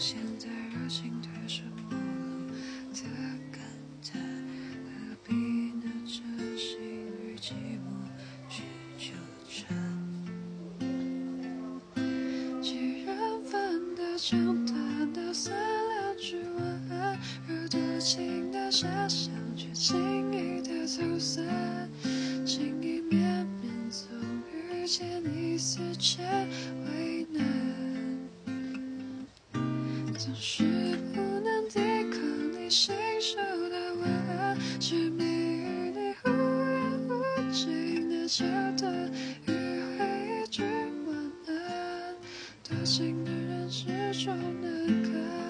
现在热情褪成陌路的感叹何必拿真心与寂寞去纠缠几人份的畅谈道三两句晚安惹多情的遐想却轻易地走散情意绵绵总与见你思迁总是不能抵抗你信手的吻，执迷于你忽远忽近的桥段，迂回一句晚安，多情的人始终难堪。